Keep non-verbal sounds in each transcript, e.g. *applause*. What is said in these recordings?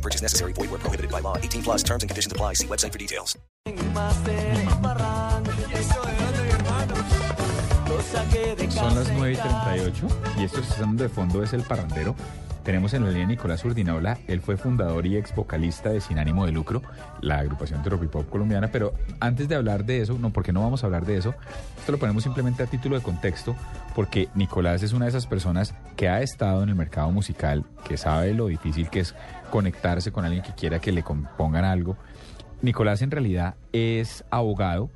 Purchase necessary. Void where prohibited by law. 18 plus terms and conditions apply. See website for details. Son las 9 y 38 y esto que de fondo es El Parrandero. Tenemos en la línea Nicolás Urdinola, él fue fundador y ex vocalista de Sin Ánimo de Lucro, la agrupación de pop colombiana, pero antes de hablar de eso, no, porque no vamos a hablar de eso, esto lo ponemos simplemente a título de contexto, porque Nicolás es una de esas personas que ha estado en el mercado musical, que sabe lo difícil que es conectarse con alguien que quiera que le compongan algo. Nicolás en realidad es abogado,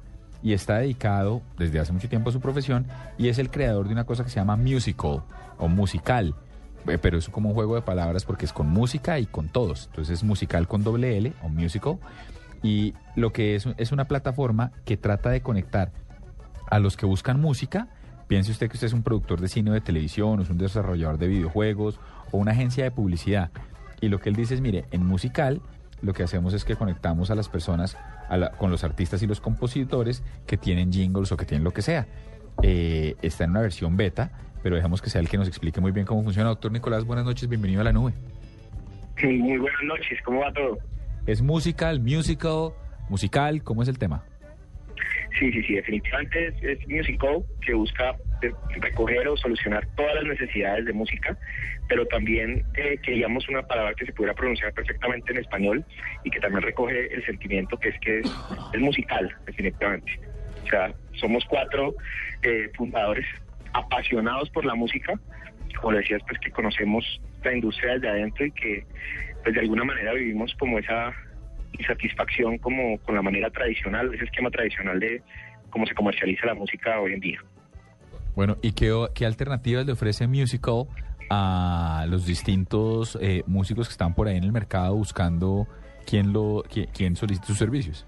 y está dedicado desde hace mucho tiempo a su profesión y es el creador de una cosa que se llama musical o musical. Eh, Pero es como un juego de palabras porque es con música y con todos. Entonces es musical con doble L o musical. Y lo que es es una plataforma que trata de conectar a los que buscan música. Piense usted que usted es un productor de cine o de televisión, o es un desarrollador de videojuegos o una agencia de publicidad. Y lo que él dice es, mire, en musical lo que hacemos es que conectamos a las personas con los artistas y los compositores que tienen jingles o que tienen lo que sea. Eh, está en una versión beta, pero dejamos que sea el que nos explique muy bien cómo funciona. Doctor Nicolás, buenas noches, bienvenido a la nube. Sí, Muy buenas noches, ¿cómo va todo? ¿Es musical, musical, musical? ¿Cómo es el tema? Sí, sí, sí, definitivamente es, es musical que busca eh, recoger o solucionar todas las necesidades de música, pero también eh, queríamos una palabra que se pudiera pronunciar perfectamente en español y que también recoge el sentimiento que es que es, es musical, definitivamente. O sea, somos cuatro eh, fundadores apasionados por la música, como decías, pues que conocemos la industria desde adentro y que pues de alguna manera vivimos como esa insatisfacción como con la manera tradicional, ese esquema tradicional de cómo se comercializa la música hoy en día. Bueno, ¿y qué, qué alternativas le ofrece musical a los distintos eh, músicos que están por ahí en el mercado buscando quién, lo, quién, quién solicita sus servicios?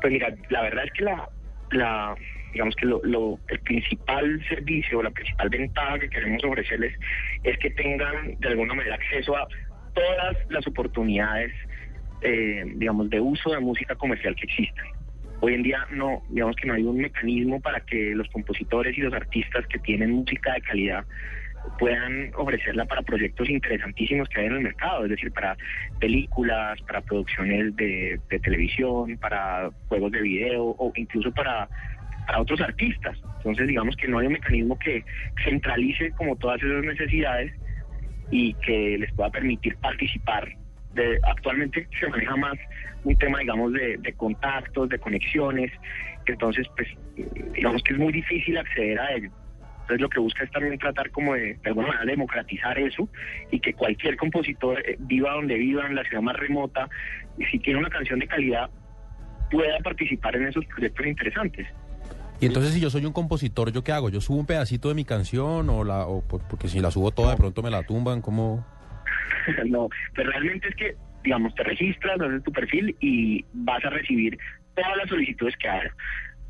Pues mira, la verdad es que la, la digamos que lo, lo- el principal servicio, la principal ventaja que queremos ofrecerles es que tengan de alguna manera acceso a todas las oportunidades, eh, digamos, de uso de música comercial que existan. Hoy en día no, digamos que no hay un mecanismo para que los compositores y los artistas que tienen música de calidad puedan ofrecerla para proyectos interesantísimos que hay en el mercado, es decir, para películas, para producciones de, de televisión, para juegos de video o incluso para, para otros artistas. Entonces, digamos que no hay un mecanismo que centralice como todas esas necesidades y que les pueda permitir participar. Actualmente se maneja más un tema, digamos, de, contactos, de conexiones, entonces, pues, digamos que es muy difícil acceder a ello. Entonces lo que busca es también tratar como de, de alguna democratizar eso y que cualquier compositor eh, viva donde viva, en la ciudad más remota, y si tiene una canción de calidad, pueda participar en esos proyectos interesantes. Y entonces si yo soy un compositor, ¿yo qué hago? ¿Yo subo un pedacito de mi canción o la o por- porque si la subo toda de pronto me la tumban? ¿Cómo? *laughs* no, pues realmente es que, digamos, te registras, haces tu perfil y vas a recibir todas las solicitudes que hagas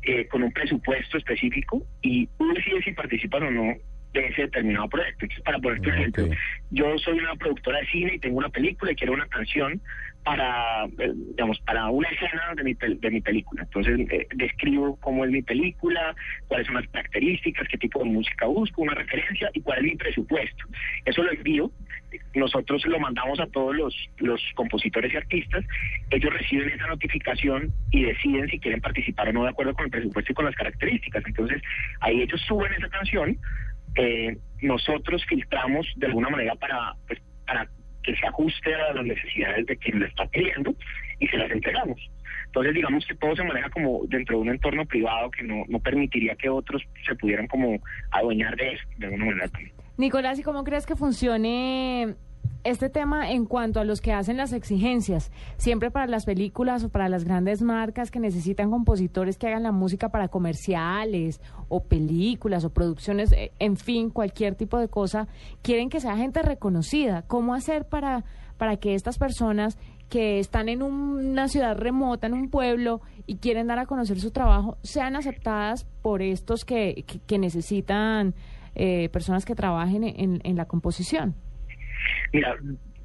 eh, con un presupuesto específico y tú decides si participas o no de ese determinado proyecto. Entonces, para ponerte un Ah, ejemplo, ok. yo soy una productora de cine y tengo una película y quiero una canción para, eh, digamos, para una escena de mi, de mi película. Entonces, eh, describo cómo es mi película, cuáles son las características, qué tipo de música busco, una referencia y cuál es mi presupuesto. Eso lo envío. Nosotros lo mandamos a todos los, los compositores y artistas. Ellos reciben esa notificación y deciden si quieren participar o no de acuerdo con el presupuesto y con las características. Entonces, ahí ellos suben esa canción eh, nosotros filtramos de alguna manera para, pues, para que se ajuste a las necesidades de quien lo está pidiendo y se las entregamos. Entonces, digamos que todo se maneja como dentro de un entorno privado que no, no permitiría que otros se pudieran como adueñar de eso, de alguna manera. Nicolás, ¿y cómo crees que funcione este tema en cuanto a los que hacen las exigencias? Siempre para las películas o para las grandes marcas que necesitan compositores que hagan la música para comerciales o películas o producciones, eh, en fin, cualquier tipo de cosa, quieren que sea gente reconocida. ¿Cómo hacer para, para que estas personas que están en una ciudad remota, en un pueblo, y quieren dar a conocer su trabajo, sean aceptadas por estos que, que, necesitan eh, personas que trabajen en, en la composición? Mira,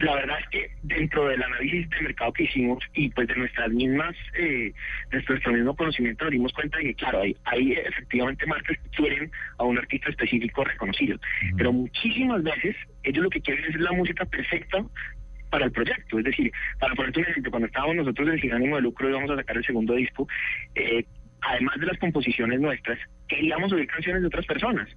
la verdad es que dentro del análisis de mercado que hicimos y pues de nuestras mismas, eh, de nuestro mismo conocimiento nos dimos cuenta de que claro, hay, hay efectivamente marcas que quieren a un artista específico reconocido, pero muchísimas veces ellos lo que quieren es la música perfecta para el proyecto. Es decir, para ponerte un ejemplo, cuando estábamos nosotros en Sin Ánimo de Lucro y íbamos a sacar el segundo disco, eh, además de las composiciones nuestras, queríamos oír canciones de otras personas.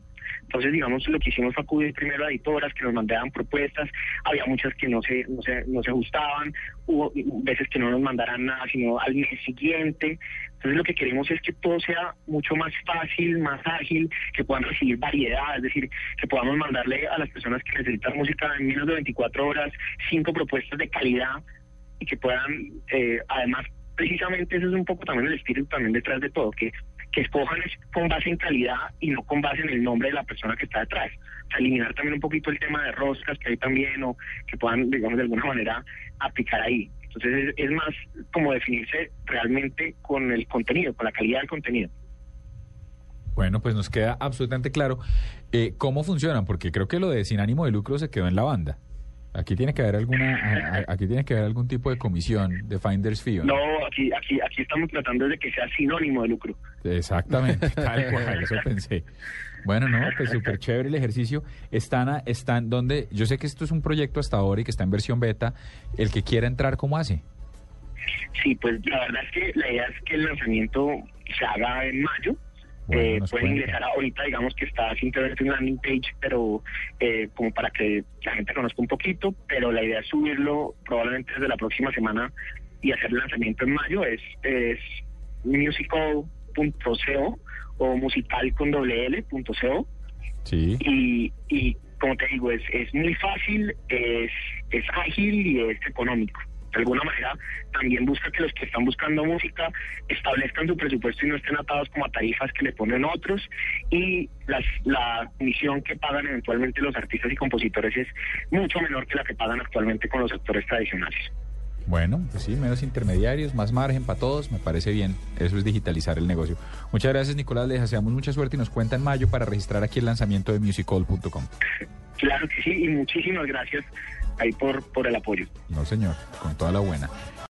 Entonces, digamos, lo que hicimos fue acudir primero a editoras que nos mandaban propuestas, había muchas que no se, no se, no se ajustaban, hubo veces que no nos mandaran nada, sino al mes siguiente. Entonces, lo que queremos es que todo sea mucho más fácil, más ágil, que puedan recibir variedad, es decir, que podamos mandarle a las personas que necesitan música en menos de 24 horas cinco propuestas de calidad y que puedan, eh, además, precisamente eso es un poco también el espíritu también detrás de todo, que que escojan con base en calidad y no con base en el nombre de la persona que está detrás. O sea, eliminar también un poquito el tema de roscas que hay también o que puedan, digamos, de alguna manera aplicar ahí. Entonces es, más como definirse realmente con el contenido, con la calidad del contenido. Bueno, pues nos queda absolutamente claro eh, cómo funcionan, porque creo que lo de sin ánimo de lucro se quedó en la banda. Aquí tiene que haber alguna, aquí tiene que haber algún tipo de comisión de Finders Fee. ¿no? aquí, aquí, aquí estamos tratando de que sea sinónimo de lucro. Exactamente, *laughs* tal cual, eso pensé. Bueno, no, pues súper chévere el ejercicio. Están, están donde, yo sé que esto es un proyecto hasta ahora y que está en versión beta. El que quiera entrar, ¿cómo hace? Sí, pues la verdad es que la idea es que el lanzamiento se haga en mayo eh, pueden ingresar ahorita, digamos que está simplemente en landing page, pero eh, como para que la gente conozca un poquito, pero la idea es subirlo probablemente desde la próxima semana y hacer el lanzamiento en mayo, es, es musical.co o musical con doble L.co. Sí. Y, y como te digo, es, es muy fácil, es, es ágil y es económico de alguna manera también busca que los que están buscando música establezcan su presupuesto y no estén atados como a tarifas que le ponen otros y las, la comisión que pagan eventualmente los artistas y compositores es mucho menor que la que pagan actualmente con los sectores tradicionales. Bueno, pues sí, menos intermediarios, más margen para todos, me parece bien. Eso es digitalizar el negocio. Muchas gracias, Nicolás. Les deseamos mucha suerte y nos cuenta en mayo para registrar aquí el lanzamiento de musicall.com. Claro que sí, y muchísimas gracias ahí por, por el apoyo. No, señor, con toda la buena.